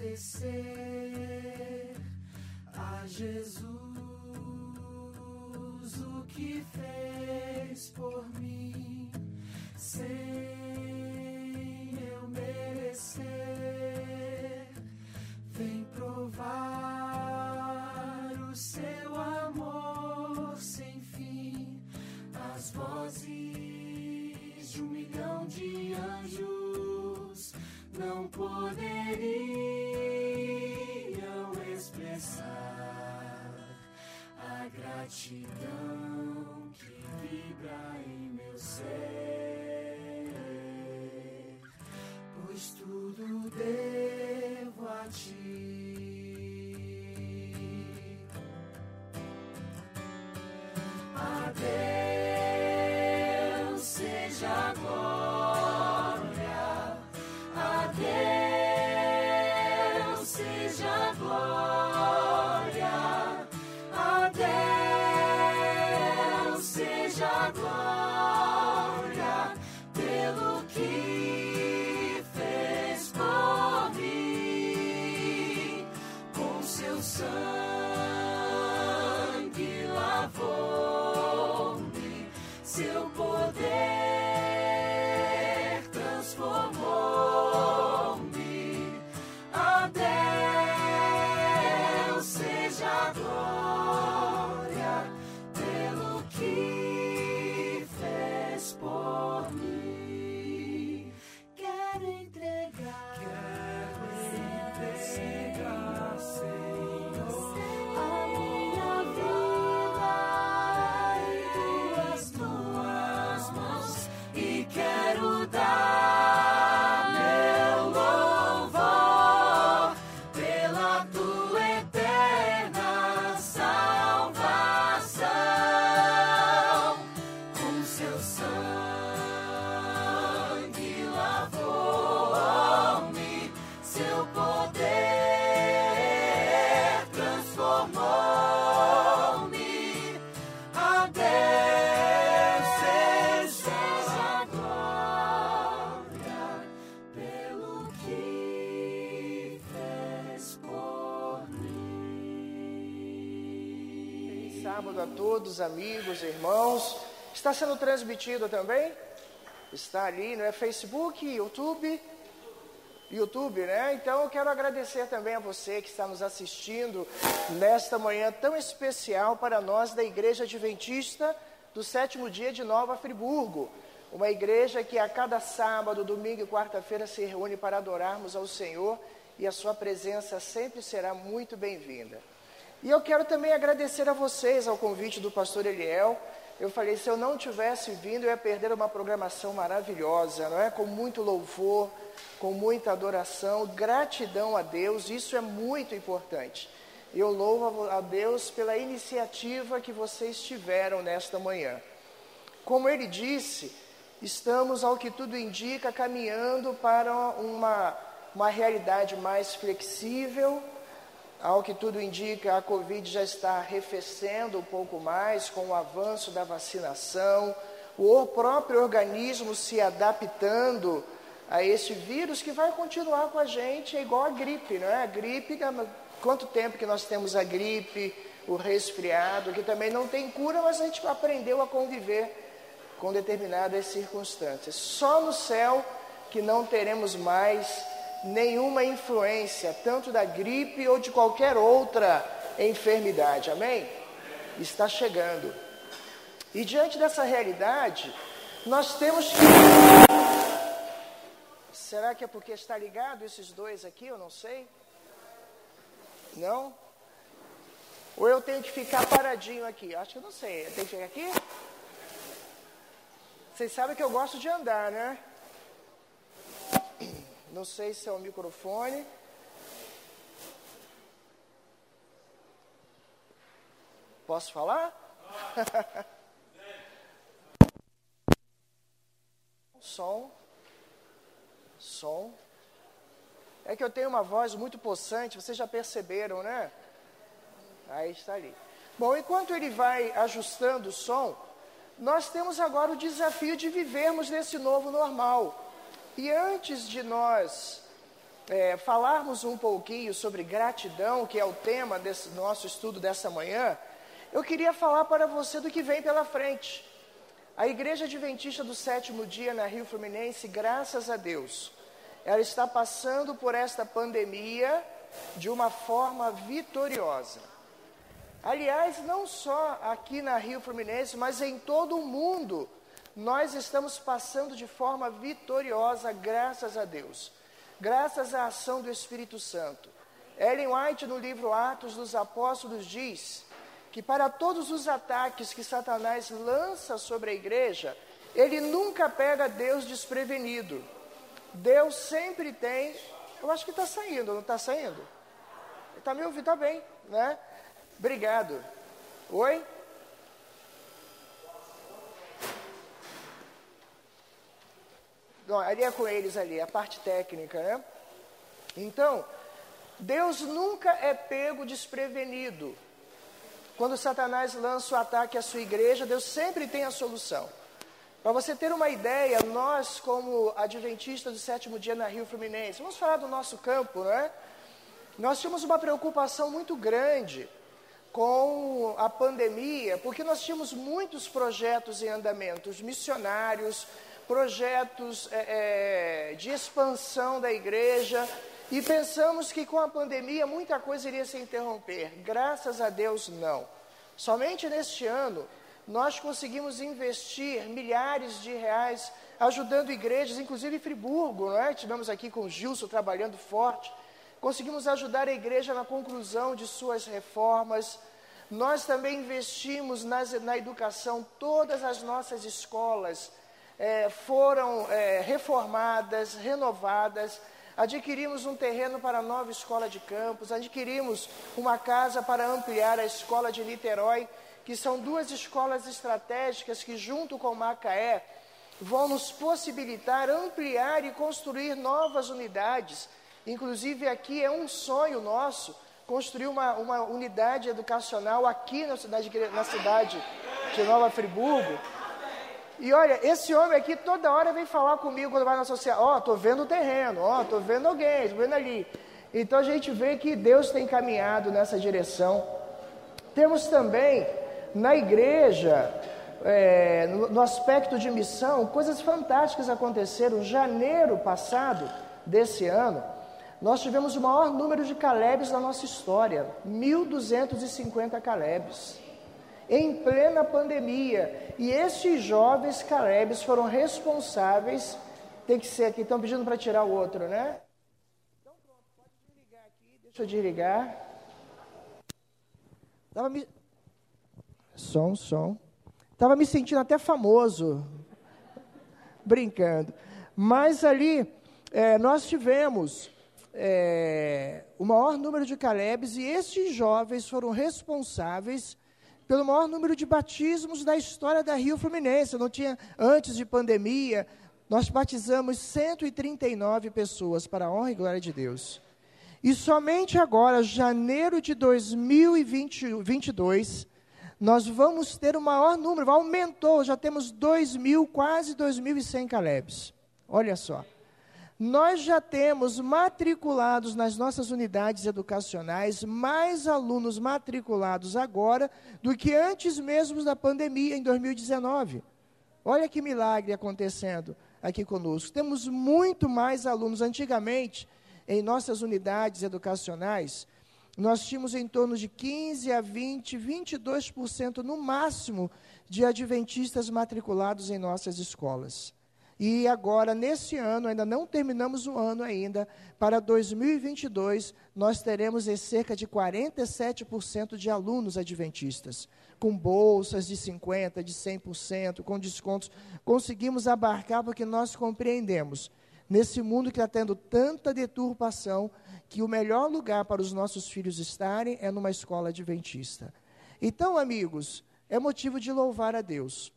agradecer a Jesus o que fez por mim. Sem todos, amigos, irmãos. Está sendo transmitido também? Está ali, não é? Facebook, YouTube. YouTube, né? Então eu quero agradecer também a você que está nos assistindo nesta manhã tão especial para nós da Igreja Adventista do sétimo dia de Nova Friburgo. Uma igreja que a cada sábado, domingo e quarta-feira se reúne para adorarmos ao Senhor e a sua presença sempre será muito bem-vinda. E eu quero também agradecer a vocês ao convite do pastor Eliel. Eu falei, se eu não tivesse vindo, eu ia perder uma programação maravilhosa, não é? Com muito louvor, com muita adoração, gratidão a Deus, isso é muito importante. Eu louvo a Deus pela iniciativa que vocês tiveram nesta manhã. Como ele disse, estamos, ao que tudo indica, caminhando para uma, uma realidade mais flexível, ao que tudo indica, a Covid já está arrefecendo um pouco mais com o avanço da vacinação, o próprio organismo se adaptando a esse vírus que vai continuar com a gente, é igual a gripe, não é? A gripe, quanto tempo que nós temos a gripe, o resfriado, que também não tem cura, mas a gente aprendeu a conviver com determinadas circunstâncias. Só no céu que não teremos mais nenhuma influência, tanto da gripe ou de qualquer outra enfermidade. Amém? Está chegando. E diante dessa realidade, nós temos que. Será que é porque está ligado esses dois aqui? Eu não sei. Não? Ou eu tenho que ficar paradinho aqui? Acho que eu não sei. Tenho que ficar aqui? Vocês sabem que eu gosto de andar, né? Não sei se é o microfone. Posso falar? Som. Som. É que eu tenho uma voz muito possante, vocês já perceberam, né? Aí está ali. Bom, enquanto ele vai ajustando o som, nós temos agora o desafio de vivermos nesse novo normal. E antes de nós é, falarmos um pouquinho sobre gratidão, que é o tema desse nosso estudo dessa manhã, eu queria falar para você do que vem pela frente. A Igreja Adventista do Sétimo Dia na Rio Fluminense, graças a Deus, ela está passando por esta pandemia de uma forma vitoriosa. Aliás, não só aqui na Rio Fluminense, mas em todo o mundo, nós estamos passando de forma vitoriosa, graças a Deus, graças à ação do Espírito Santo. Ellen White, no livro Atos dos Apóstolos, diz que para todos os ataques que Satanás lança sobre a igreja, ele nunca pega Deus desprevenido. Deus sempre tem. Eu acho que está saindo, não está saindo? Está me ouvindo? Está bem, né? Obrigado. Oi? Não, ali é com eles ali, a parte técnica, né? Então, Deus nunca é pego desprevenido. Quando Satanás lança o ataque à sua igreja, Deus sempre tem a solução. Para você ter uma ideia, nós, como adventistas do sétimo dia na Rio Fluminense, vamos falar do nosso campo, né? Nós tínhamos uma preocupação muito grande com a pandemia, porque nós tínhamos muitos projetos em andamento, missionários, projetos é, é, de expansão da igreja, e pensamos que com a pandemia muita coisa iria se interromper. Graças a Deus, não. Somente neste ano, nós conseguimos investir milhares de reais ajudando igrejas, inclusive em Friburgo, não é? Tivemos aqui com o Gilson trabalhando forte conseguimos ajudar a igreja na conclusão de suas reformas. Nós também investimos nas, na educação, todas as nossas escolas é, foram é, reformadas, renovadas. Adquirimos um terreno para a nova escola de campos, adquirimos uma casa para ampliar a escola de Niterói, que são duas escolas estratégicas que, junto com Macaé, vão nos possibilitar ampliar e construir novas unidades Inclusive, aqui é um sonho nosso construir uma, uma unidade educacional aqui na cidade, na cidade de Nova Friburgo. E olha, esse homem aqui toda hora vem falar comigo quando vai na social. Ó, oh, tô vendo o terreno, ó, oh, tô vendo alguém, tô vendo ali. Então a gente vê que Deus tem caminhado nessa direção. Temos também na igreja, é, no, no aspecto de missão, coisas fantásticas aconteceram. Janeiro passado desse ano, nós tivemos o maior número de Calebes na nossa história, 1.250 Calebes, em plena pandemia. E esses jovens Calebes foram responsáveis, tem que ser aqui, estão pedindo para tirar o outro, né? Então pronto, pode desligar aqui, deixa eu desligar. Tava me... Som, som. Estava me sentindo até famoso, brincando. Mas ali, é, nós tivemos é, o maior número de Calebes, e estes jovens foram responsáveis pelo maior número de batismos da história da Rio Fluminense. Não tinha, antes de pandemia, nós batizamos 139 pessoas para a honra e glória de Deus. E somente agora, janeiro de 2022, nós vamos ter o maior número, aumentou, já temos 2 mil, quase 2.100 Calebes. Olha só nós já temos matriculados nas nossas unidades educacionais mais alunos matriculados agora do que antes mesmo da pandemia, em 2019. Olha que milagre acontecendo aqui conosco. Temos muito mais alunos. Antigamente, em nossas unidades educacionais, nós tínhamos em torno de 15 a 20, 22% no máximo de adventistas matriculados em nossas escolas. E agora, nesse ano, ainda não terminamos o ano ainda, para 2022, nós teremos cerca de 47% de alunos adventistas, com bolsas de 50%, de 100%, com descontos. Conseguimos abarcar porque nós compreendemos, nesse mundo que está tendo tanta deturpação, que o melhor lugar para os nossos filhos estarem é numa escola adventista. Então, amigos, é motivo de louvar a Deus.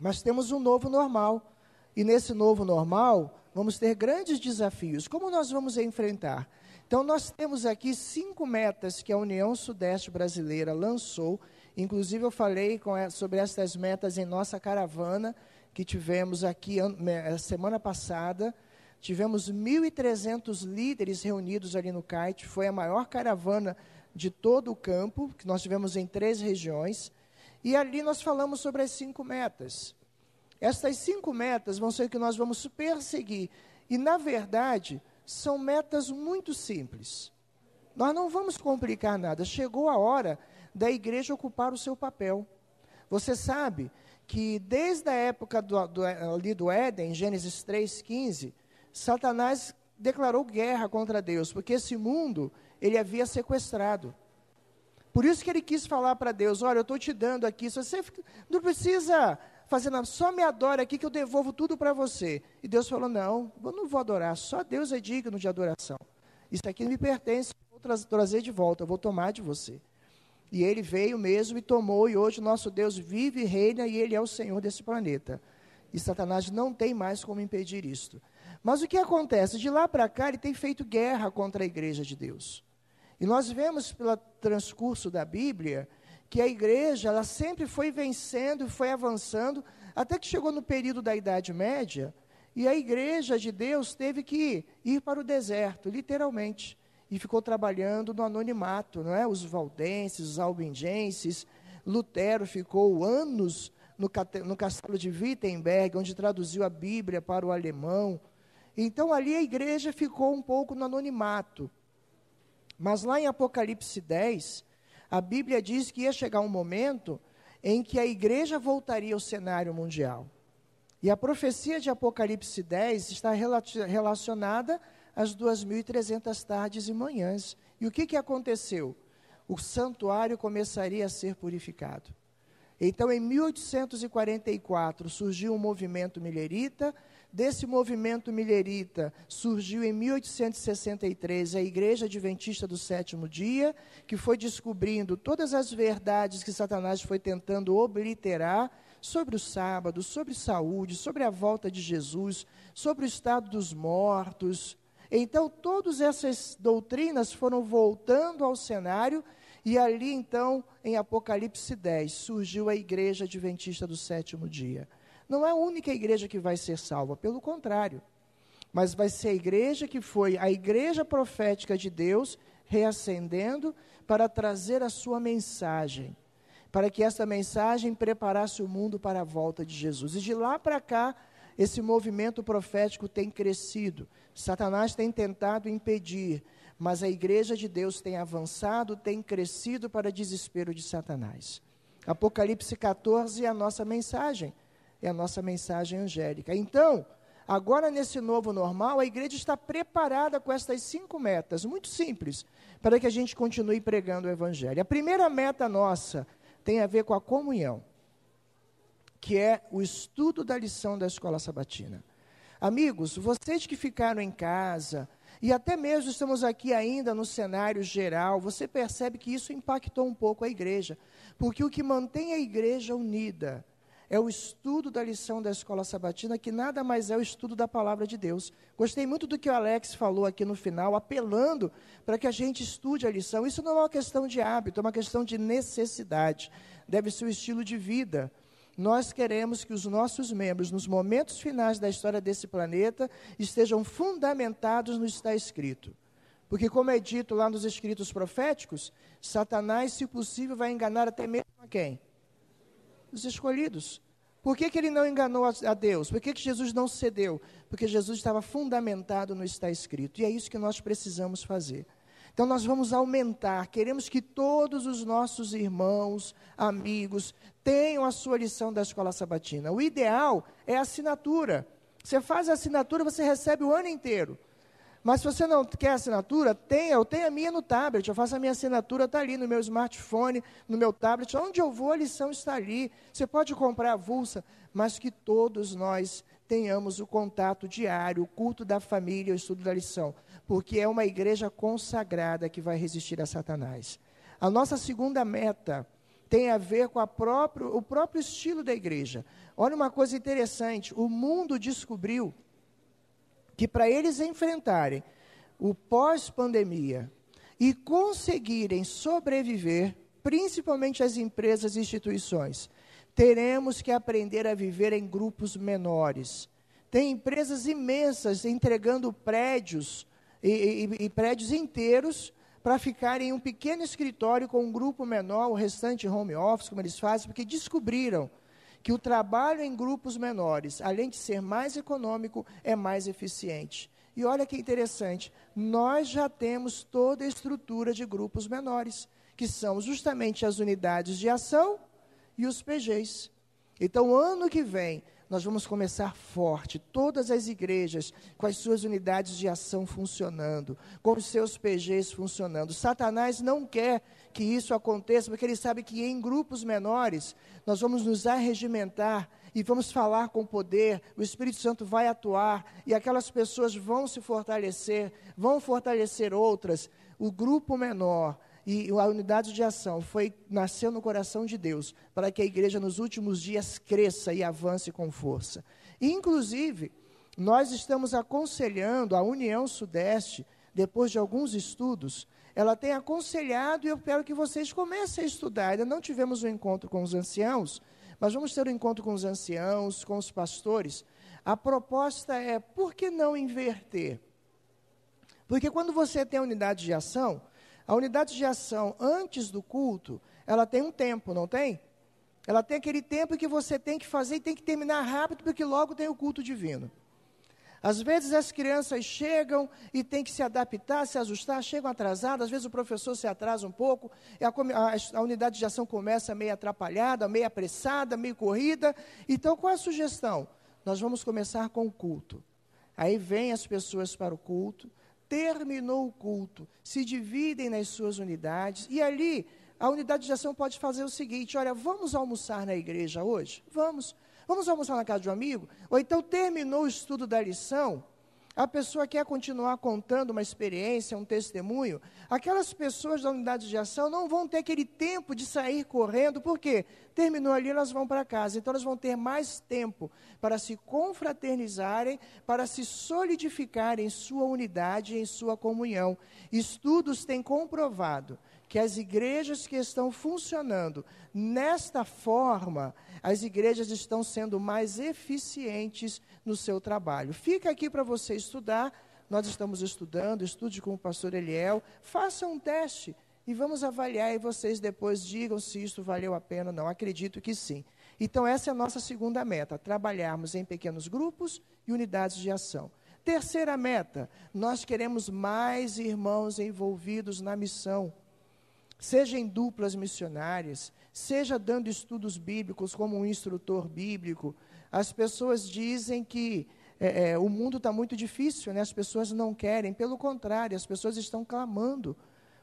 Mas temos um novo normal e nesse novo normal, vamos ter grandes desafios. Como nós vamos enfrentar? Então, nós temos aqui cinco metas que a União Sudeste Brasileira lançou. Inclusive, eu falei com, sobre essas metas em nossa caravana que tivemos aqui semana passada. tivemos 1.300 líderes reunidos ali no CAIT, foi a maior caravana de todo o campo, que nós tivemos em três regiões, e ali nós falamos sobre as cinco metas. Estas cinco metas vão ser que nós vamos perseguir, e na verdade, são metas muito simples. Nós não vamos complicar nada, chegou a hora da igreja ocupar o seu papel. Você sabe que desde a época do, do, ali do Éden, Gênesis 3,15, Satanás declarou guerra contra Deus, porque esse mundo ele havia sequestrado. Por isso que ele quis falar para Deus: Olha, eu estou te dando aqui, você não precisa fazer nada, só me adora aqui que eu devolvo tudo para você. E Deus falou: Não, eu não vou adorar, só Deus é digno de adoração. Isso aqui me pertence, vou tra trazer de volta, vou tomar de você. E ele veio mesmo e tomou, e hoje o nosso Deus vive e reina, e ele é o Senhor desse planeta. E Satanás não tem mais como impedir isto. Mas o que acontece? De lá para cá, ele tem feito guerra contra a igreja de Deus. E nós vemos pelo transcurso da Bíblia que a igreja ela sempre foi vencendo e foi avançando, até que chegou no período da Idade Média, e a igreja de Deus teve que ir para o deserto, literalmente e ficou trabalhando no anonimato, não é? Os valdenses, os albingenses, Lutero ficou anos no, no castelo de Wittenberg, onde traduziu a Bíblia para o alemão. Então ali a igreja ficou um pouco no anonimato. Mas lá em Apocalipse 10, a Bíblia diz que ia chegar um momento em que a igreja voltaria ao cenário mundial. E a profecia de Apocalipse 10 está relacionada às 2.300 tardes e manhãs. E o que, que aconteceu? O santuário começaria a ser purificado. Então, em 1844, surgiu um movimento milherita. Desse movimento milherita surgiu em 1863 a Igreja Adventista do Sétimo Dia, que foi descobrindo todas as verdades que Satanás foi tentando obliterar sobre o sábado, sobre saúde, sobre a volta de Jesus, sobre o estado dos mortos, então, todas essas doutrinas foram voltando ao cenário, e ali, então, em Apocalipse 10, surgiu a igreja adventista do sétimo dia. Não é a única igreja que vai ser salva, pelo contrário. Mas vai ser a igreja que foi a igreja profética de Deus reacendendo para trazer a sua mensagem, para que essa mensagem preparasse o mundo para a volta de Jesus. E de lá para cá, esse movimento profético tem crescido. Satanás tem tentado impedir, mas a igreja de Deus tem avançado, tem crescido para desespero de Satanás. Apocalipse 14 é a nossa mensagem, é a nossa mensagem angélica. Então, agora nesse novo normal, a igreja está preparada com estas cinco metas, muito simples, para que a gente continue pregando o evangelho. A primeira meta nossa tem a ver com a comunhão que é o estudo da lição da escola sabatina. Amigos, vocês que ficaram em casa, e até mesmo estamos aqui ainda no cenário geral, você percebe que isso impactou um pouco a igreja, porque o que mantém a igreja unida é o estudo da lição da escola sabatina, que nada mais é o estudo da palavra de Deus. Gostei muito do que o Alex falou aqui no final, apelando para que a gente estude a lição. Isso não é uma questão de hábito, é uma questão de necessidade. Deve ser o estilo de vida nós queremos que os nossos membros, nos momentos finais da história desse planeta, estejam fundamentados no que está escrito. Porque, como é dito lá nos escritos proféticos, Satanás, se possível, vai enganar até mesmo a quem? Os escolhidos. Por que, que ele não enganou a, Deus? Por que, que Jesus não cedeu? Porque Jesus estava fundamentado no está escrito. E é isso que nós precisamos fazer. Então nós vamos aumentar, queremos que todos os nossos irmãos, amigos, tenham a sua lição da escola sabatina. O ideal é a assinatura. Você faz a assinatura, você recebe o ano inteiro. Mas se você não quer assinatura, tenha, eu tenho a minha no tablet, eu faço a minha assinatura, está ali no meu smartphone, no meu tablet, onde eu vou, a lição está ali. Você pode comprar avulsa, mas que todos nós tenhamos o contato diário, o culto da família, o estudo da lição porque é uma igreja consagrada que vai resistir a Satanás. A nossa segunda meta tem a ver com a próprio, o próprio estilo da igreja. Olha uma coisa interessante: o mundo descobriu que para eles enfrentarem o pós-pandemia e conseguirem sobreviver, principalmente as empresas e instituições, teremos que aprender a viver em grupos menores. Tem empresas imensas entregando prédios e, e, e prédios inteiros para ficarem em um pequeno escritório com um grupo menor, o restante home office, como eles fazem, porque descobriram que o trabalho em grupos menores, além de ser mais econômico, é mais eficiente. E olha que interessante, nós já temos toda a estrutura de grupos menores, que são justamente as unidades de ação e os PGs. Então, ano que vem, nós vamos começar forte, todas as igrejas com as suas unidades de ação funcionando, com os seus PGs funcionando. Satanás não quer que isso aconteça, porque ele sabe que em grupos menores nós vamos nos arregimentar e vamos falar com poder, o Espírito Santo vai atuar e aquelas pessoas vão se fortalecer, vão fortalecer outras. O grupo menor e a unidade de ação foi nasceu no coração de Deus para que a igreja nos últimos dias cresça e avance com força. E, inclusive, nós estamos aconselhando a União Sudeste, depois de alguns estudos, ela tem aconselhado e eu quero que vocês comecem a estudar. Ainda não tivemos um encontro com os anciãos, mas vamos ter um encontro com os anciãos, com os pastores. A proposta é, por que não inverter? Porque quando você tem a unidade de ação, a unidade de ação antes do culto, ela tem um tempo, não tem? Ela tem aquele tempo que você tem que fazer e tem que terminar rápido, porque logo tem o culto divino. Às vezes as crianças chegam e tem que se adaptar, se ajustar, chegam atrasadas, às vezes o professor se atrasa um pouco, a, a, a, unidade de ação começa meio atrapalhada, meio apressada, meio corrida. Então, qual é a sugestão? Nós vamos começar com o culto. Aí vem as pessoas para o culto, terminou o culto, se dividem nas suas unidades, e ali a unidade de ação pode fazer o seguinte: olha, vamos almoçar na igreja hoje? Vamos. Vamos almoçar na casa de um amigo? Ou então terminou o estudo da lição, a pessoa quer continuar contando uma experiência, um testemunho, aquelas pessoas da unidade de ação não vão ter aquele tempo de sair correndo, porque terminou ali, elas vão para casa. Então, elas vão ter mais tempo para se confraternizarem, para se solidificarem em sua unidade, em sua comunhão. Estudos têm comprovado que as igrejas que estão funcionando nesta forma, as igrejas estão sendo mais eficientes no seu trabalho. Fica aqui para você estudar. Nós estamos estudando, estude com o pastor Eliel, faça um teste e vamos avaliar e vocês depois digam se isso valeu a pena ou não. Acredito que sim. Então, essa é a nossa segunda meta: trabalharmos em pequenos grupos e unidades de ação. Terceira meta: nós queremos mais irmãos envolvidos na missão seja em duplas missionárias, seja dando estudos bíblicos como um instrutor bíblico. As pessoas dizem que é, é, o mundo está muito difícil, né? as pessoas não querem, pelo contrário, as pessoas estão clamando,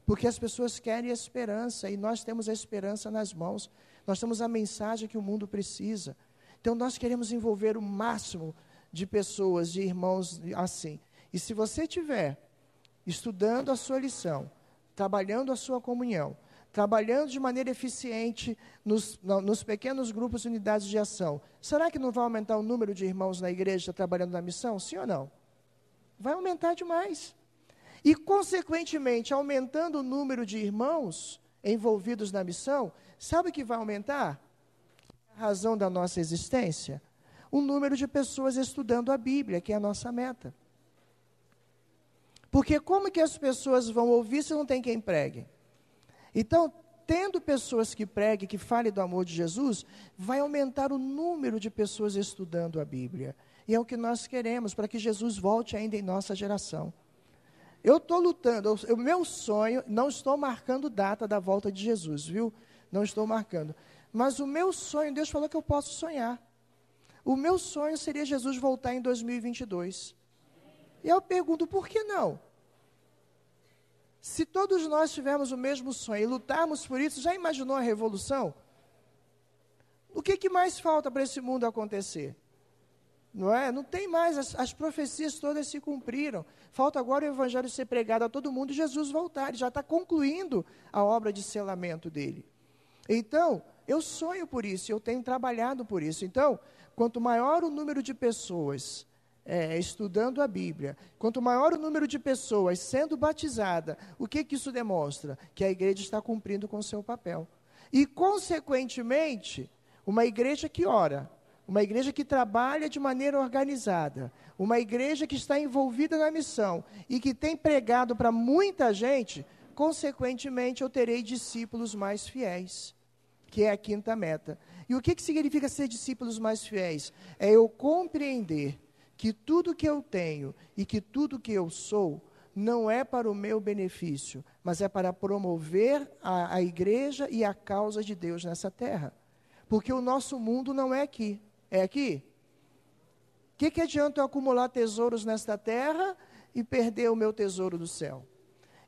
porque as pessoas querem esperança e nós temos a esperança nas mãos, nós temos a mensagem que o mundo precisa. Então nós queremos envolver o máximo de pessoas, de irmãos assim. E se você tiver estudando a sua lição, trabalhando a sua comunhão, trabalhando de maneira eficiente nos, nos pequenos grupos e unidades de ação, será que não vai aumentar o número de irmãos na igreja trabalhando na missão? Sim ou não? Vai aumentar demais. E, consequentemente, aumentando o número de irmãos envolvidos na missão, sabe o que vai aumentar? A razão da nossa existência? O número de pessoas estudando a Bíblia, que é a nossa meta. Porque como que as pessoas vão ouvir se não tem quem pregue? Então, tendo pessoas que preguem, que falem do amor de Jesus, vai aumentar o número de pessoas estudando a Bíblia. E é o que nós queremos, para que Jesus volte ainda em nossa geração. Eu estou lutando, o meu sonho, não estou marcando data da volta de Jesus, viu? Não estou marcando. Mas o meu sonho, Deus falou que eu posso sonhar. O meu sonho seria Jesus voltar em 2022. E eu pergunto, por que não? Se todos nós tivermos o mesmo sonho e lutarmos por isso, já imaginou a revolução? O que, que mais falta para esse mundo acontecer? Não é? Não tem mais, as, as, profecias todas se cumpriram. Falta agora o evangelho ser pregado a todo mundo e Jesus voltar. Ele já está concluindo a obra de selamento dele. Então, eu sonho por isso, eu tenho trabalhado por isso. Então, quanto maior o número de pessoas é, estudando a Bíblia, quanto maior o número de pessoas sendo batizada, o que, que isso demonstra? Que a igreja está cumprindo com o seu papel. E, consequentemente, uma igreja que ora, uma igreja que trabalha de maneira organizada, uma igreja que está envolvida na missão e que tem pregado para muita gente, consequentemente eu terei discípulos mais fiéis, que é a quinta meta. E o que, que significa ser discípulos mais fiéis? É eu compreender que tudo que eu tenho e que tudo que eu sou não é para o meu benefício, mas é para promover a, a igreja e a causa de Deus nessa terra. Porque o nosso mundo não é aqui. É aqui? O que, que adianta eu acumular tesouros nesta terra e perder o meu tesouro do céu?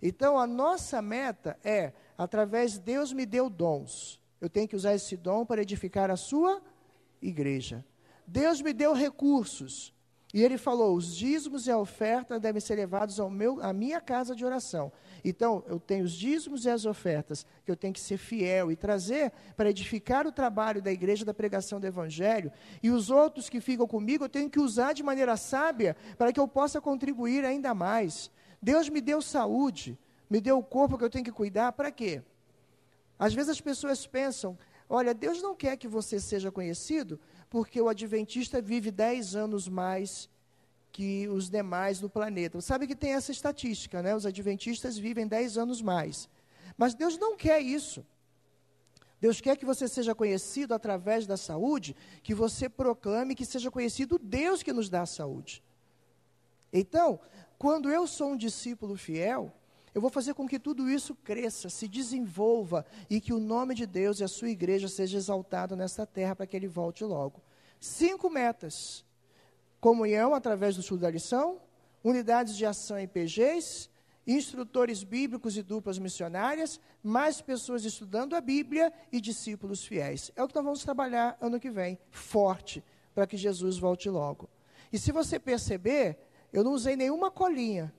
Então, a nossa meta é, através de Deus me deu dons. Eu tenho que usar esse dom para edificar a sua igreja. Deus me deu recursos. E ele falou: os dízimos e a oferta devem ser levados ao meu, à minha casa de oração. Então, eu tenho os dízimos e as ofertas que eu tenho que ser fiel e trazer para edificar o trabalho da igreja da pregação do evangelho. E os outros que ficam comigo, eu tenho que usar de maneira sábia para que eu possa contribuir ainda mais. Deus me deu saúde, me deu o corpo que eu tenho que cuidar, para quê? Às vezes as pessoas pensam: olha, Deus não quer que você seja conhecido porque o adventista vive 10 anos mais que os demais do planeta. Você sabe que tem essa estatística, né? Os adventistas vivem 10 anos mais. Mas Deus não quer isso. Deus quer que você seja conhecido através da saúde, que você proclame que seja conhecido Deus que nos dá a saúde. Então, quando eu sou um discípulo fiel, eu vou fazer com que tudo isso cresça, se desenvolva e que o nome de Deus e a sua igreja seja exaltado nesta terra para que ele volte logo. Cinco metas: comunhão através do estudo da lição, unidades de ação em PGs, instrutores bíblicos e duplas missionárias, mais pessoas estudando a Bíblia e discípulos fiéis. É o que nós vamos trabalhar ano que vem, forte, para que Jesus volte logo. E se você perceber, eu não usei nenhuma colinha.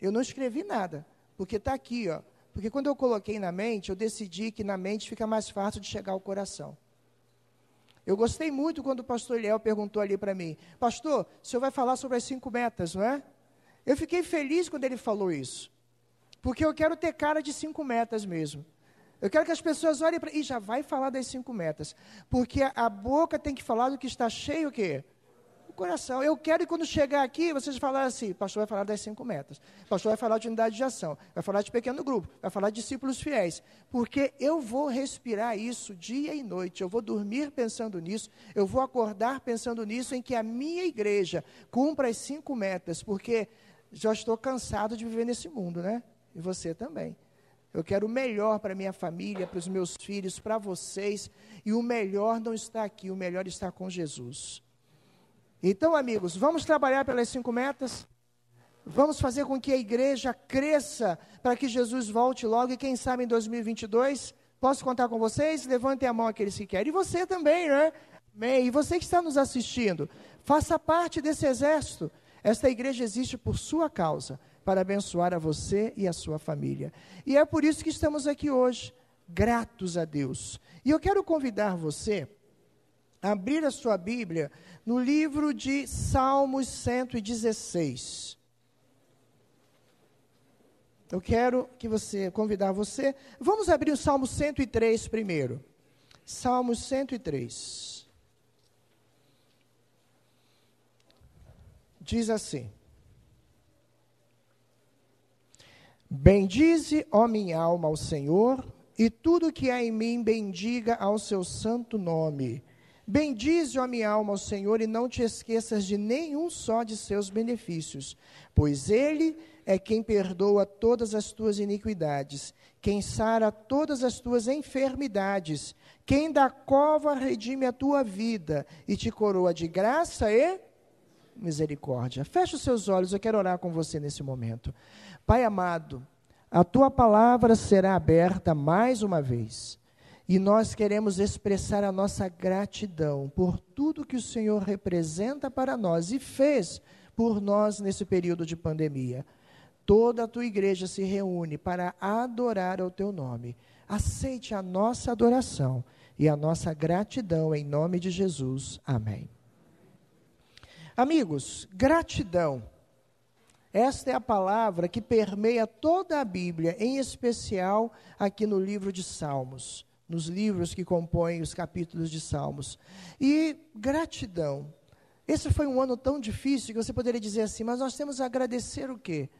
Eu não escrevi nada, porque está aqui, ó. Porque quando eu coloquei na mente, eu decidi que na mente fica mais fácil de chegar ao coração. Eu gostei muito quando o pastor Eliel perguntou ali para mim, pastor, o senhor vai falar sobre as cinco metas, não é? Eu fiquei feliz quando ele falou isso. Porque eu quero ter cara de cinco metas mesmo. Eu quero que as pessoas olhem para. E já vai falar das cinco metas. Porque a, a boca tem que falar do que está cheio o quê? Coração. Eu quero que quando chegar aqui, vocês falarem assim, pastor vai falar das cinco metas, pastor vai falar de unidade de ação, vai falar de pequeno grupo, vai falar de discípulos fiéis, porque eu vou respirar isso dia e noite, eu vou dormir pensando nisso, eu vou acordar pensando nisso, em que a minha igreja cumpra as cinco metas, porque já estou cansado de viver nesse mundo, né? E você também. Eu quero o melhor para minha família, para os meus filhos, para vocês, e o melhor não está aqui, o melhor está com Jesus. Então, amigos, vamos trabalhar pelas cinco metas? Vamos fazer com que a igreja cresça para que Jesus volte logo e, quem sabe, em 2022, posso contar com vocês? Levantem a mão aqueles que querem. E você também, né? Amém. E você que está nos assistindo, faça parte desse exército. Esta igreja existe por sua causa, para abençoar a você e a sua família. E é por isso que estamos aqui hoje, gratos a Deus. E eu quero convidar você a abrir a sua Bíblia no livro de Salmos 116. Eu quero que você convidar você. Vamos abrir o Salmo 103 primeiro. Salmo 103. Diz assim: Bendize, ó minha alma, ao Senhor, e tudo que há em mim bendiga ao seu santo nome. Bendize, ó minha alma, ao Senhor, e não te esqueças de nenhum só de seus benefícios, pois Ele é quem perdoa todas as tuas iniquidades, quem sara todas as tuas enfermidades, quem da cova redime a tua vida e te coroa de graça e misericórdia. Feche os seus olhos, eu quero orar com você nesse momento. Pai amado, a tua palavra será aberta mais uma vez. E nós queremos expressar a nossa gratidão por tudo que o Senhor representa para nós e fez por nós nesse período de pandemia. Toda a tua igreja se reúne para adorar o teu nome. Aceite a nossa adoração e a nossa gratidão em nome de Jesus. Amém. Amigos, gratidão. Esta é a palavra que permeia toda a Bíblia, em especial aqui no livro de Salmos nos livros que compõem os capítulos de Salmos. E gratidão. Esse foi um ano tão difícil que você poderia dizer assim, mas nós temos a agradecer o quê?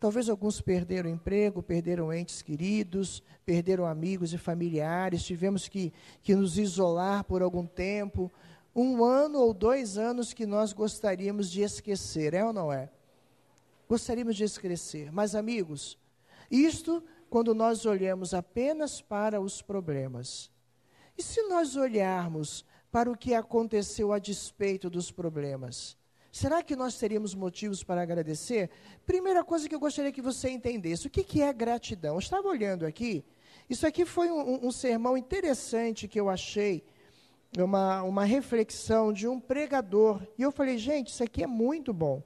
Talvez alguns perderam emprego, perderam entes queridos, perderam amigos e familiares, tivemos que, que nos isolar por algum tempo. Um ano ou dois anos que nós gostaríamos de esquecer, é ou não é? Gostaríamos de esquecer. Mas, amigos, isto quando nós olhamos apenas para os problemas. E se nós olharmos para o que aconteceu a despeito dos problemas? Será que nós teríamos motivos para agradecer? Primeira coisa que eu gostaria que você entendesse: o que, que é gratidão? Eu estava olhando aqui, isso aqui foi um, um sermão interessante que eu achei, uma, uma reflexão de um pregador. E eu falei, gente, isso aqui é muito bom.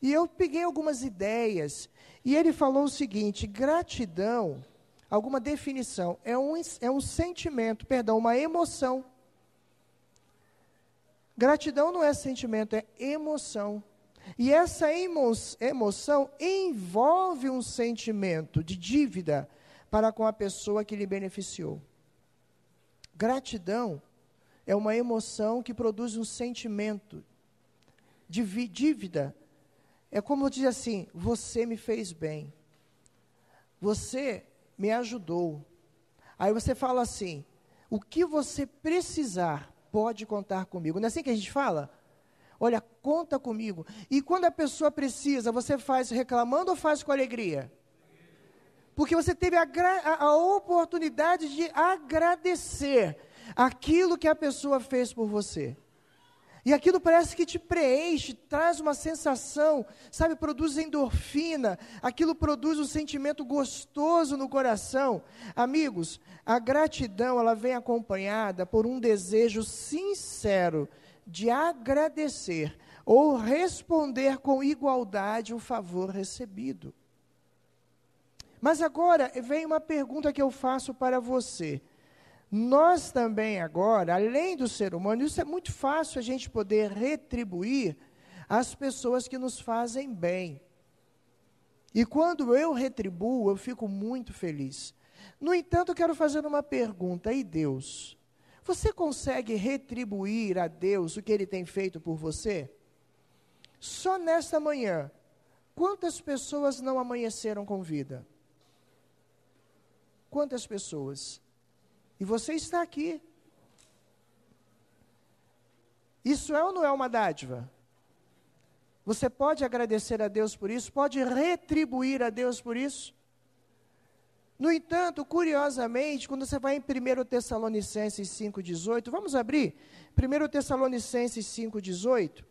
E eu peguei algumas ideias e ele falou o seguinte: gratidão, alguma definição, é um, é um sentimento, perdão, uma emoção. Gratidão não é sentimento, é emoção. E essa emo emoção envolve um sentimento de dívida para com a pessoa que lhe beneficiou. Gratidão é uma emoção que produz um sentimento de dívida é como dizer assim: você me fez bem, você me ajudou. Aí você fala assim: o que você precisar, pode contar comigo. Não é assim que a gente fala? Olha, conta comigo. E quando a pessoa precisa, você faz reclamando ou faz com alegria? Porque você teve a, a oportunidade de agradecer aquilo que a pessoa fez por você. E aquilo parece que te preenche, traz uma sensação, sabe, produz endorfina, aquilo produz um sentimento gostoso no coração. Amigos, a gratidão, ela vem acompanhada por um desejo sincero de agradecer ou responder com igualdade o favor recebido. Mas agora vem uma pergunta que eu faço para você. Nós também agora, além do ser humano, isso é muito fácil a gente poder retribuir as pessoas que nos fazem bem. E quando eu retribuo, eu fico muito feliz. No entanto, eu quero fazer uma pergunta: e Deus? Você consegue retribuir a Deus o que ele tem feito por você? Só nesta manhã, quantas pessoas não amanheceram com vida? Quantas pessoas? E você está aqui. Isso é ou não é uma dádiva? Você pode agradecer a Deus por isso, pode retribuir a Deus por isso. No entanto, curiosamente, quando você vai em 1 Tessalonicenses 5,18, vamos abrir? 1 Tessalonicenses 5,18.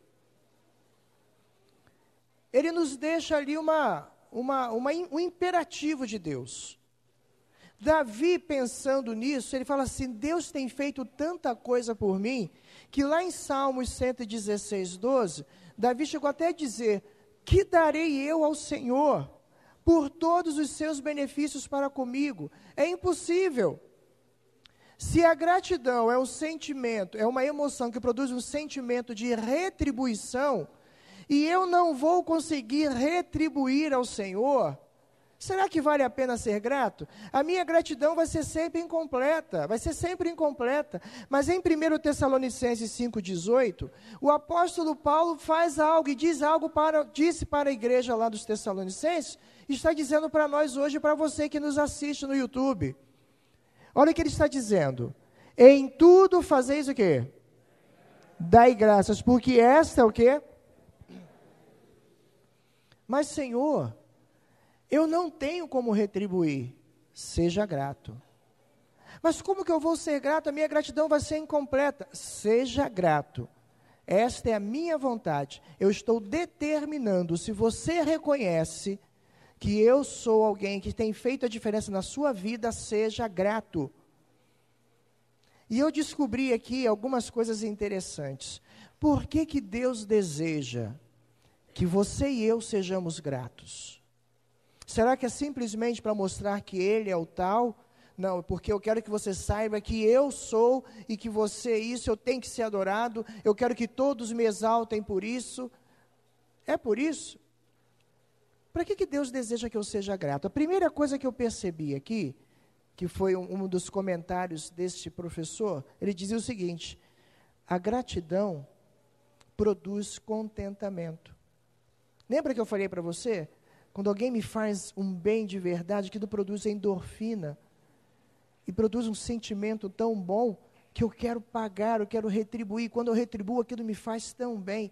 Ele nos deixa ali uma, uma, uma, um imperativo de Deus. Davi, pensando nisso, ele fala assim: Deus tem feito tanta coisa por mim, que lá em Salmos 116, 12, Davi chegou até a dizer: Que darei eu ao Senhor por todos os seus benefícios para comigo? É impossível. Se a gratidão é um sentimento, é uma emoção que produz um sentimento de retribuição, e eu não vou conseguir retribuir ao Senhor, Será que vale a pena ser grato? A minha gratidão vai ser sempre incompleta, vai ser sempre incompleta. Mas em 1 Tessalonicenses 5,18, o apóstolo Paulo faz algo e diz algo para, disse para a igreja lá dos Tessalonicenses, está dizendo para nós hoje, para você que nos assiste no YouTube. Olha o que ele está dizendo. Em tudo fazeis o quê? Dai graças, porque esta é o quê? Mas, Senhor, eu não tenho como retribuir. Seja grato. Mas como que eu vou ser grato? A minha gratidão vai ser incompleta. Seja grato. Esta é a minha vontade. Eu estou determinando. Se você reconhece que eu sou alguém que tem feito a diferença na sua vida, seja grato. E eu descobri aqui algumas coisas interessantes. Por que, que Deus deseja que você e eu sejamos gratos? Será que é simplesmente para mostrar que ele é o tal? Não, porque eu quero que você saiba que eu sou e que você é isso, eu tenho que ser adorado, eu quero que todos me exaltem por isso. É por isso? Para que, que Deus deseja que eu seja grato? A primeira coisa que eu percebi aqui que foi um, um dos comentários deste professor, ele dizia o seguinte: a gratidão produz contentamento. Lembra que eu falei para você? Quando alguém me faz um bem de verdade, aquilo produz endorfina e produz um sentimento tão bom que eu quero pagar, eu quero retribuir. Quando eu retribuo, aquilo me faz tão bem.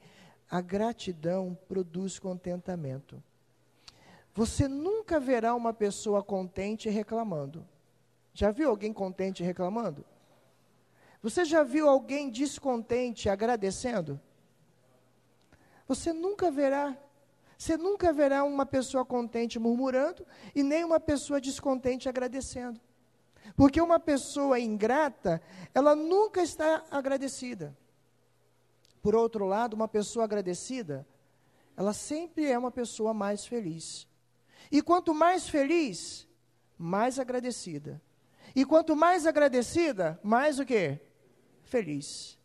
A gratidão produz contentamento. Você nunca verá uma pessoa contente reclamando. Já viu alguém contente reclamando? Você já viu alguém descontente agradecendo? Você nunca verá. Você nunca verá uma pessoa contente murmurando e nem uma pessoa descontente agradecendo. Porque uma pessoa ingrata, ela nunca está agradecida. Por outro lado, uma pessoa agradecida, ela sempre é uma pessoa mais feliz. E quanto mais feliz, mais agradecida. E quanto mais agradecida, mais o quê? Feliz.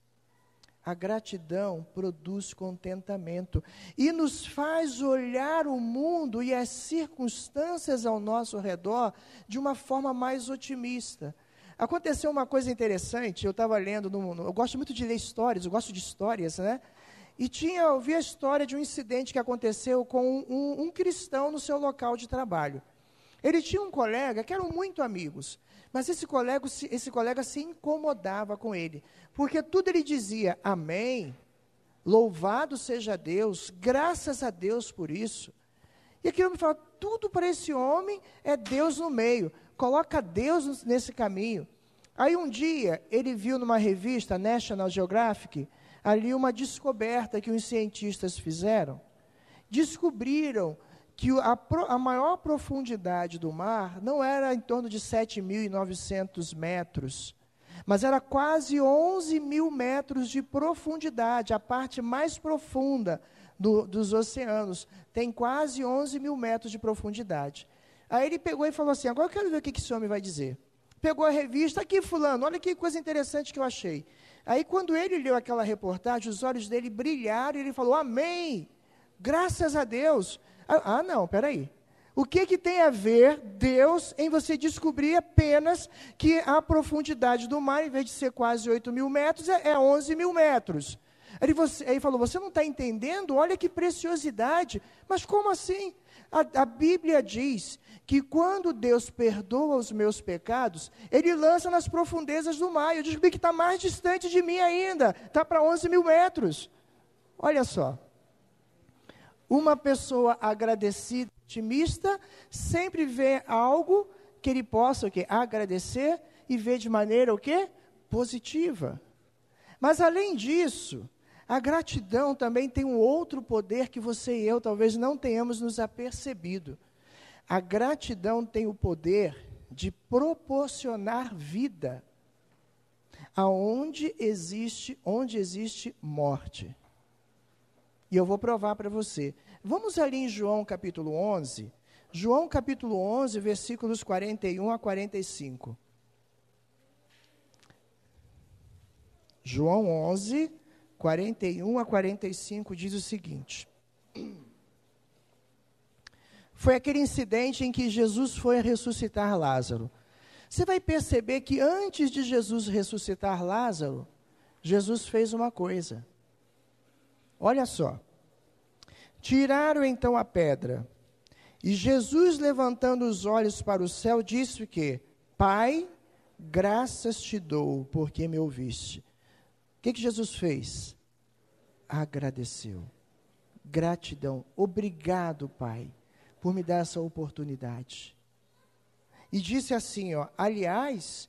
A gratidão produz contentamento e nos faz olhar o mundo e as circunstâncias ao nosso redor de uma forma mais otimista. Aconteceu uma coisa interessante, eu estava lendo, no, no, eu gosto muito de ler histórias, eu gosto de histórias, né? E tinha, eu vi a história de um incidente que aconteceu com um, um cristão no seu local de trabalho. Ele tinha um colega que eram muito amigos. Mas esse colega, esse colega se incomodava com ele, porque tudo ele dizia, amém, louvado seja Deus, graças a Deus por isso. E aquilo me fala, tudo para esse homem é Deus no meio, coloca Deus nesse caminho. Aí um dia ele viu numa revista, National Geographic, ali uma descoberta que os cientistas fizeram. Descobriram que a, a maior profundidade do mar não era em torno de 7.900 metros, mas era quase 11 mil metros de profundidade, a parte mais profunda do, dos oceanos. Tem quase 11 mil metros de profundidade. Aí ele pegou e falou assim: agora eu quero ver o que, esse homem vai dizer. Pegou a revista, aqui, Fulano, olha que coisa interessante que eu achei. Aí, quando ele leu aquela reportagem, os olhos dele brilharam e ele falou: Amém! Graças a Deus! Ah, ah, não, peraí. O que, que tem a ver Deus em você descobrir apenas que a profundidade do mar, em vez de ser quase 8 mil metros, é, é 11 mil metros? Você, ele falou: Você não está entendendo? Olha que preciosidade. Mas como assim? A, a, Bíblia diz que quando Deus perdoa os meus pecados, Ele lança nas profundezas do mar. Eu descobri que está mais distante de mim ainda, está para 11 mil metros. Olha só. Uma pessoa agradecida, otimista, sempre vê algo que ele possa o quê? agradecer e ver de maneira o quê? positiva. Mas além disso, a gratidão também tem um outro poder que você e eu talvez não tenhamos nos apercebido. A gratidão tem o poder de proporcionar vida aonde existe, onde existe morte. E eu vou provar para você. Vamos ali em João capítulo 11. João capítulo 11, versículos 41 a 45. João 11, 41 a 45 diz o seguinte: Foi aquele incidente em que Jesus foi ressuscitar Lázaro. Você vai perceber que antes de Jesus ressuscitar Lázaro, Jesus fez uma coisa. Olha só. Tiraram então a pedra. E Jesus, levantando os olhos para o céu, disse que: Pai, graças te dou, porque me ouviste. O que, que Jesus fez? Agradeceu. Gratidão. Obrigado, Pai, por me dar essa oportunidade. E disse assim: ó, aliás,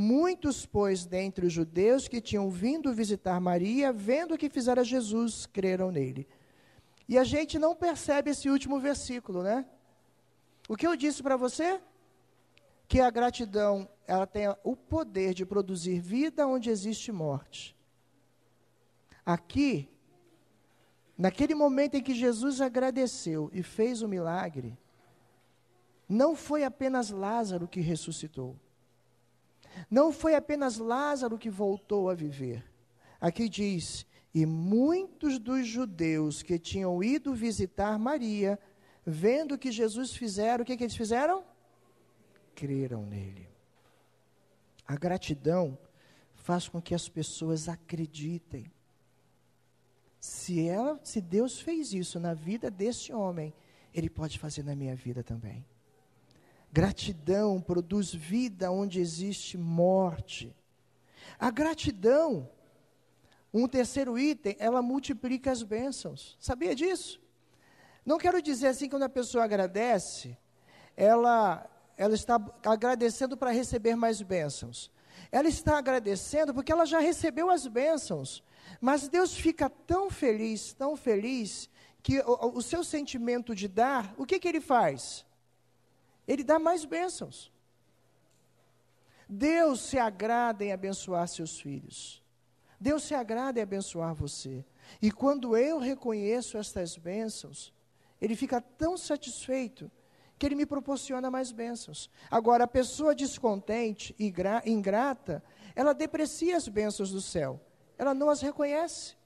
Muitos, pois, dentre os judeus que tinham vindo visitar Maria, vendo o que fizera Jesus, creram nele. E a gente não percebe esse último versículo, né? O que eu disse para você? Que a gratidão, ela tem o poder de produzir vida onde existe morte. Aqui, naquele momento em que Jesus agradeceu e fez o milagre, não foi apenas Lázaro que ressuscitou. Não foi apenas Lázaro que voltou a viver. Aqui diz: e muitos dos judeus que tinham ido visitar Maria, vendo que Jesus fizeram, o que, que eles fizeram? Creram nele. A gratidão faz com que as pessoas acreditem. Se, ela, se Deus fez isso na vida deste homem, Ele pode fazer na minha vida também. Gratidão produz vida onde existe morte. A gratidão, um terceiro item, ela multiplica as bênçãos. Sabia disso? Não quero dizer assim que quando a pessoa agradece, ela, ela está agradecendo para receber mais bênçãos. Ela está agradecendo porque ela já recebeu as bênçãos. Mas Deus fica tão feliz, tão feliz, que o, o seu sentimento de dar, o que, que ele faz? Ele dá mais bênçãos. Deus se agrada em abençoar seus filhos. Deus se agrada em abençoar você. E quando eu reconheço estas bênçãos, Ele fica tão satisfeito que Ele me proporciona mais bênçãos. Agora, a pessoa descontente e ingrata, ela deprecia as bênçãos do céu. Ela não as reconhece.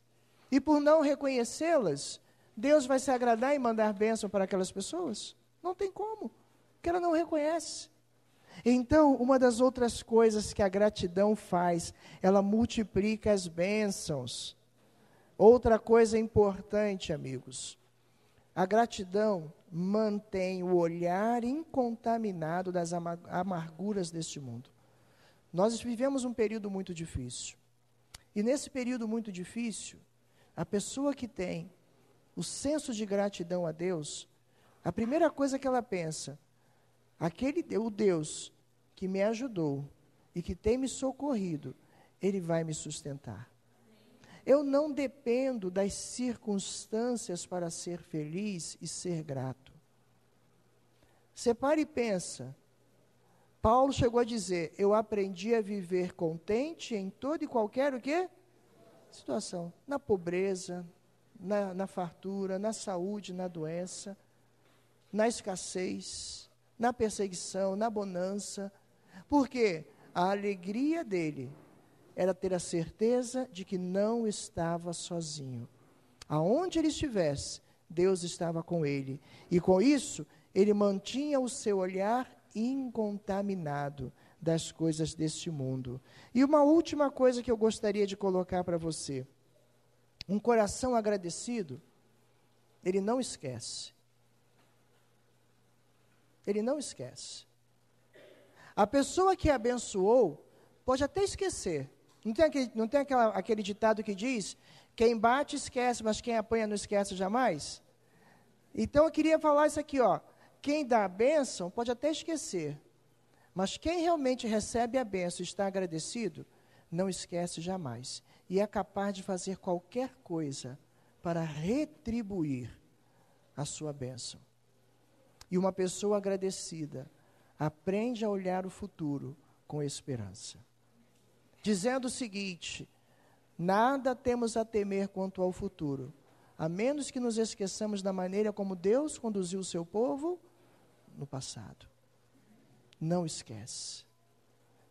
E por não reconhecê-las, Deus vai se agradar em mandar bênção para aquelas pessoas? Não tem como que ela não reconhece. Então, uma das outras coisas que a gratidão faz, ela multiplica as bênçãos. Outra coisa importante, amigos, a gratidão mantém o olhar incontaminado das amarguras deste mundo. Nós vivemos um período muito difícil. E nesse período muito difícil, a pessoa que tem o senso de gratidão a Deus, a primeira coisa que ela pensa Aquele o Deus que me ajudou e que tem me socorrido, ele vai me sustentar. Eu não dependo das circunstâncias para ser feliz e ser grato. Separe e pensa. Paulo chegou a dizer: "Eu aprendi a viver contente em toda e qualquer o quê? situação, na pobreza, na, na fartura, na saúde, na doença, na escassez, na perseguição, na bonança, porque a alegria dele era ter a certeza de que não estava sozinho. Aonde ele estivesse, Deus estava com ele. E com isso, ele mantinha o seu olhar incontaminado das coisas deste mundo. E uma última coisa que eu gostaria de colocar para você: um coração agradecido, ele não esquece. Ele não esquece. A pessoa que abençoou pode até esquecer. Não tem, aquele, não tem aquela, aquele ditado que diz: quem bate esquece, mas quem apanha não esquece jamais? Então eu queria falar isso aqui, ó. Quem dá a bênção pode até esquecer, mas quem realmente recebe a bênção e está agradecido, não esquece jamais. E é capaz de fazer qualquer coisa para retribuir a sua bênção. E uma pessoa agradecida aprende a olhar o futuro com esperança. Dizendo o seguinte: nada temos a temer quanto ao futuro, a menos que nos esqueçamos da maneira como Deus conduziu o seu povo no passado. Não esquece.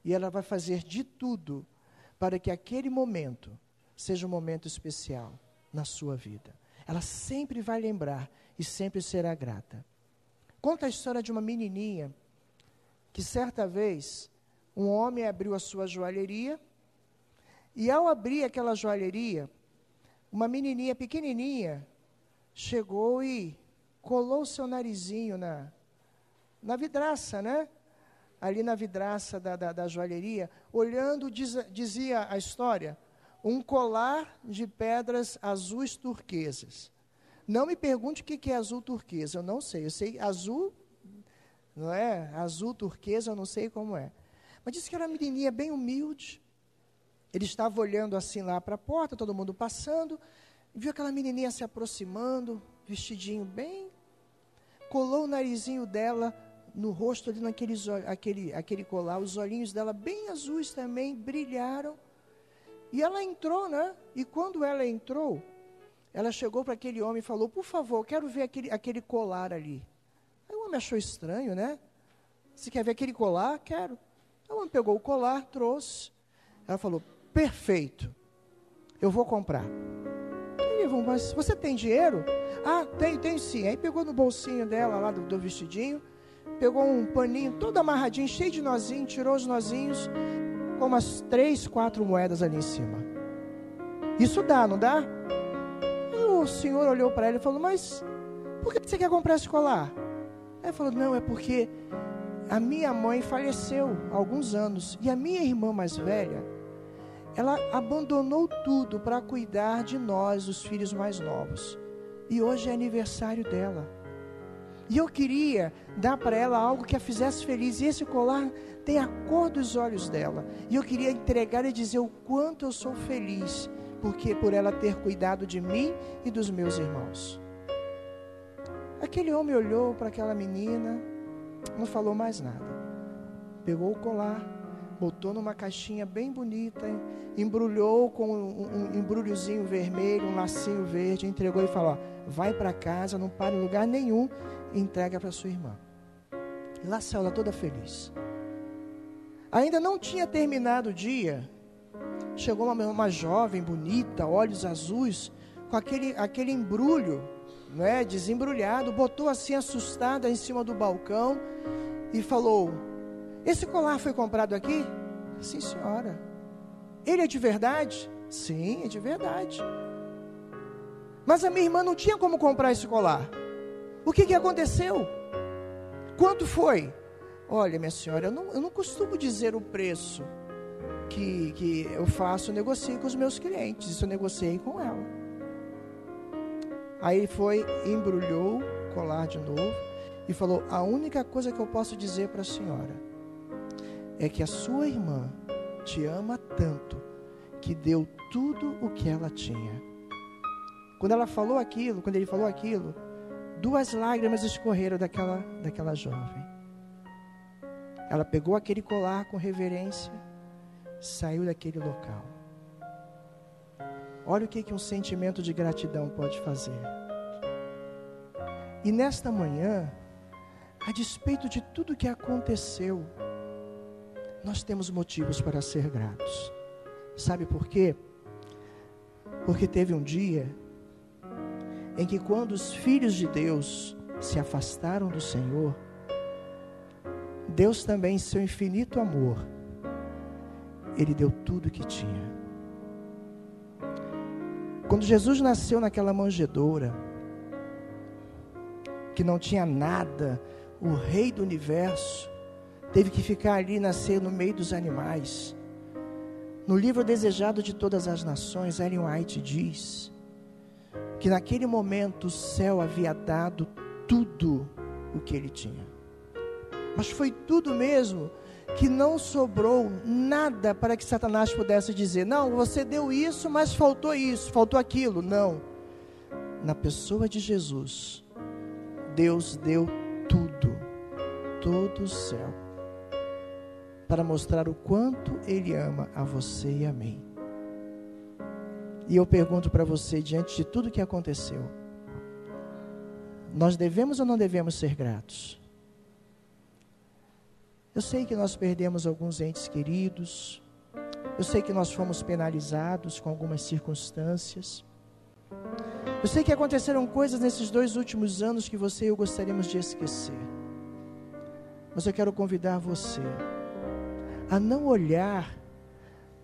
E ela vai fazer de tudo para que aquele momento seja um momento especial na sua vida. Ela sempre vai lembrar e sempre será grata. Conta a história de uma menininha que certa vez um homem abriu a sua joalheria e ao abrir aquela joalheria, uma menininha pequenininha chegou e colou seu narizinho na, na vidraça, né? Ali na vidraça da, da, da joalheria, olhando, diz, dizia a história, um colar de pedras azuis turquesas. Não me pergunte o que é azul turquesa, eu não sei. Eu sei azul, não é? Azul turquesa, eu não sei como é. Mas disse que era uma menininha bem humilde. Ele estava olhando assim lá para a porta, todo mundo passando, viu aquela menininha se aproximando, vestidinho bem, colou o narizinho dela no rosto ali naquele aquele, aquele colar, os olhinhos dela bem azuis também brilharam. E ela entrou, né? E quando ela entrou, ela chegou para aquele homem e falou: Por favor, quero ver aquele, aquele colar ali. Aí o homem achou estranho, né? Você quer ver aquele colar? Quero. Aí o homem pegou o colar, trouxe. Ela falou: Perfeito, eu vou comprar. Ele falou: Mas você tem dinheiro? Ah, tem, tem sim. Aí pegou no bolsinho dela, lá do, do vestidinho, pegou um paninho todo amarradinho, cheio de nozinho, tirou os nozinhos, com umas três, quatro moedas ali em cima. Isso dá, não dá? O senhor olhou para ela e falou: Mas por que você quer comprar esse colar? Ele falou: Não, é porque a minha mãe faleceu há alguns anos e a minha irmã mais velha, ela abandonou tudo para cuidar de nós, os filhos mais novos. E hoje é aniversário dela. E eu queria dar para ela algo que a fizesse feliz. E esse colar tem a cor dos olhos dela. E eu queria entregar e dizer o quanto eu sou feliz, porque por ela ter cuidado de mim e dos meus irmãos. Aquele homem olhou para aquela menina, não falou mais nada. Pegou o colar, botou numa caixinha bem bonita, embrulhou com um, embrulhozinho vermelho, um lacinho verde, entregou e falou: ó, vai para casa, não para em lugar nenhum, e entrega para sua irmã. E lá saiu ela toda feliz. Ainda não tinha terminado o dia, chegou uma, uma jovem bonita, olhos azuis, com aquele, aquele embrulho, não é, desembrulhado, botou assim assustada em cima do balcão e falou: Esse colar foi comprado aqui? Sim, senhora. Ele é de verdade? Sim, é de verdade. Mas a minha irmã não tinha como comprar esse colar. O que, que aconteceu? Quanto foi? Olha, minha senhora, eu não, eu não costumo dizer o preço que, que eu faço, eu negocio com os meus clientes. Isso eu negociei com ela. Aí foi, embrulhou o colar de novo e falou: A única coisa que eu posso dizer para a senhora é que a sua irmã te ama tanto que deu tudo o que ela tinha. Quando ela falou aquilo, quando ele falou aquilo, duas lágrimas escorreram daquela, daquela jovem. Ela pegou aquele colar com reverência, saiu daquele local. Olha o que, que um sentimento de gratidão pode fazer. E nesta manhã, a despeito de tudo que aconteceu, nós temos motivos para ser gratos. Sabe por quê? Porque teve um dia em que, quando os filhos de Deus se afastaram do Senhor, Deus também, em seu infinito amor, Ele deu tudo o que tinha. Quando Jesus nasceu naquela manjedoura, que não tinha nada, o Rei do universo, teve que ficar ali nascer no meio dos animais. No livro Desejado de Todas as Nações, Ellen White diz que naquele momento o céu havia dado tudo o que ele tinha. Mas foi tudo mesmo que não sobrou nada para que Satanás pudesse dizer: não, você deu isso, mas faltou isso, faltou aquilo. Não. Na pessoa de Jesus, Deus deu tudo, todo o céu, para mostrar o quanto Ele ama a você e a mim. E eu pergunto para você, diante de tudo que aconteceu, nós devemos ou não devemos ser gratos? Eu sei que nós perdemos alguns entes queridos, eu sei que nós fomos penalizados com algumas circunstâncias. Eu sei que aconteceram coisas nesses dois últimos anos que você e eu gostaríamos de esquecer. Mas eu quero convidar você a não olhar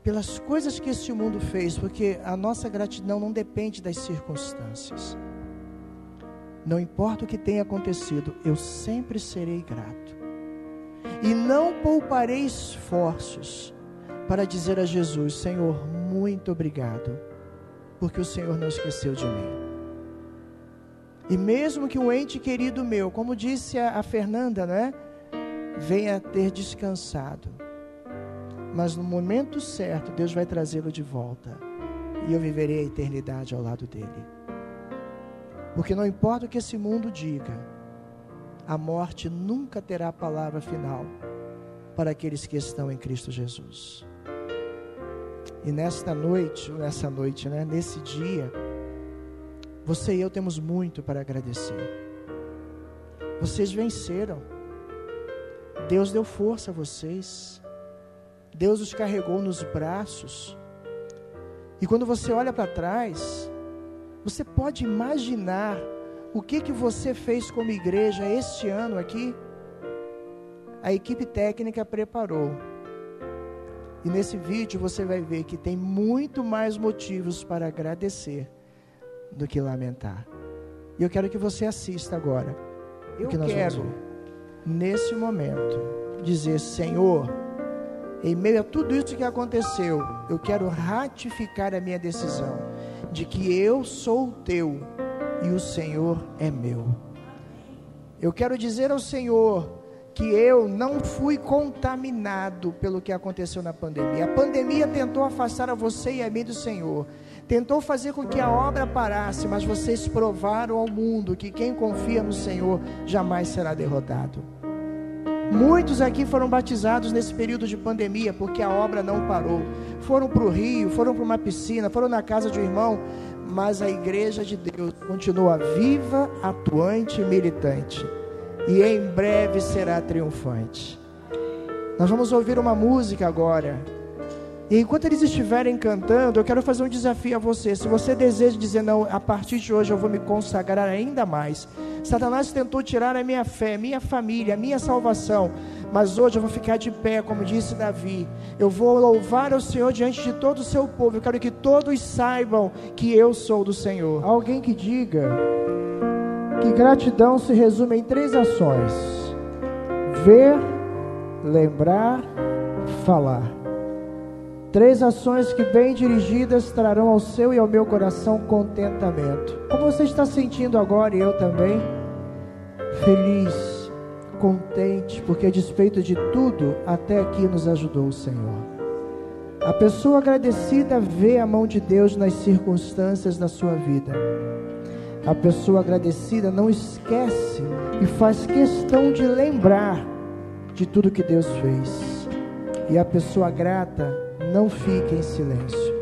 pelas coisas que este mundo fez, porque a nossa gratidão não depende das circunstâncias. Não importa o que tenha acontecido, eu sempre serei grato. E não pouparei esforços para dizer a Jesus: Senhor, muito obrigado, porque o Senhor não esqueceu de mim. E mesmo que um ente querido meu, como disse a, a Fernanda, né, venha ter descansado, mas no momento certo Deus vai trazê-lo de volta e eu viverei a eternidade ao lado dele. Porque não importa o que esse mundo diga, a morte nunca terá palavra final para aqueles que estão em Cristo Jesus. E nesta noite, nessa noite, né, nesse dia, você e eu temos muito para agradecer. Vocês venceram. Deus deu força a vocês. Deus os carregou nos braços. E quando você olha para trás, você pode imaginar o que que você fez como igreja este ano aqui? A equipe técnica preparou. E nesse vídeo você vai ver que tem muito mais motivos para agradecer do que lamentar. E eu quero que você assista agora. Eu quero, nesse momento, dizer: Senhor, em meio a tudo isso que aconteceu, eu quero ratificar a minha decisão de que eu sou teu e o Senhor é meu. Eu quero dizer ao Senhor que eu não fui contaminado pelo que aconteceu na pandemia. A pandemia tentou afastar a você e a mim do Senhor. Tentou fazer com que a obra parasse, mas vocês provaram ao mundo que quem confia no Senhor jamais será derrotado. Muitos aqui foram batizados nesse período de pandemia porque a obra não parou. Foram para o rio, foram para uma piscina, foram na casa de um irmão, mas a igreja de Deus continua viva, atuante e militante. E em breve será triunfante. Nós vamos ouvir uma música agora. E enquanto eles estiverem cantando, eu quero fazer um desafio a você. Se você deseja dizer, não, a partir de hoje eu vou me consagrar ainda mais. Satanás tentou tirar a minha fé, minha família, a minha salvação. Mas hoje eu vou ficar de pé, como disse Davi. Eu vou louvar o Senhor diante de todo o seu povo. Eu quero que todos saibam que eu sou do Senhor. Alguém que diga que gratidão se resume em três ações: ver, lembrar, falar. Três ações que, bem dirigidas, trarão ao seu e ao meu coração contentamento. Como você está sentindo agora e eu também? Feliz, contente, porque a despeito de tudo, até aqui nos ajudou o Senhor. A pessoa agradecida vê a mão de Deus nas circunstâncias da sua vida. A pessoa agradecida não esquece e faz questão de lembrar de tudo que Deus fez. E a pessoa grata não fique em silêncio.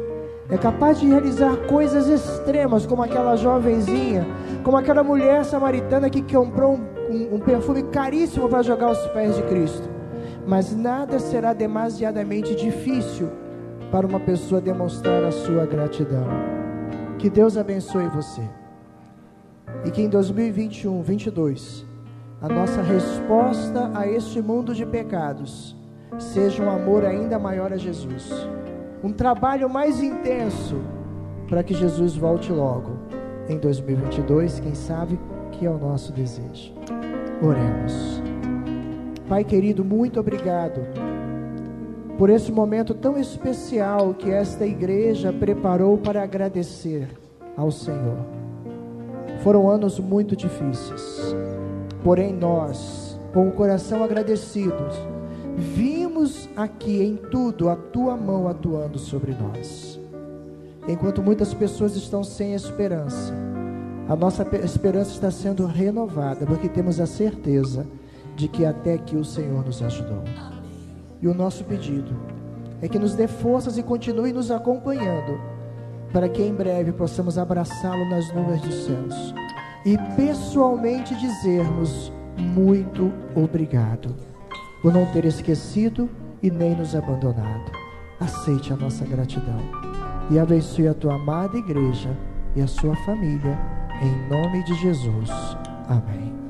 É capaz de realizar coisas extremas, como aquela jovenzinha, como aquela mulher samaritana que comprou um, um, um perfume caríssimo para jogar aos pés de Cristo. Mas nada será demasiadamente difícil para uma pessoa demonstrar a sua gratidão. Que Deus abençoe você. E que em 2021, 22, a nossa resposta a este mundo de pecados seja um amor ainda maior a Jesus, um trabalho mais intenso para que Jesus volte logo em 2022, quem sabe que é o nosso desejo. Oremos. Pai querido, muito obrigado por esse momento tão especial que esta igreja preparou para agradecer ao Senhor. Foram anos muito difíceis, porém nós, com o coração agradecidos, vimos aqui em tudo a tua mão atuando sobre nós. Enquanto muitas pessoas estão sem esperança, a nossa esperança está sendo renovada, porque temos a certeza de que até aqui o Senhor nos ajudou. E o nosso pedido é que nos dê forças e continue nos acompanhando, para que em breve possamos abraçá-lo nas nuvens dos céus e pessoalmente dizermos muito obrigado por não ter esquecido e nem nos abandonado. Aceite a nossa gratidão e abençoe a tua amada igreja e a sua família, em nome de Jesus. Amém.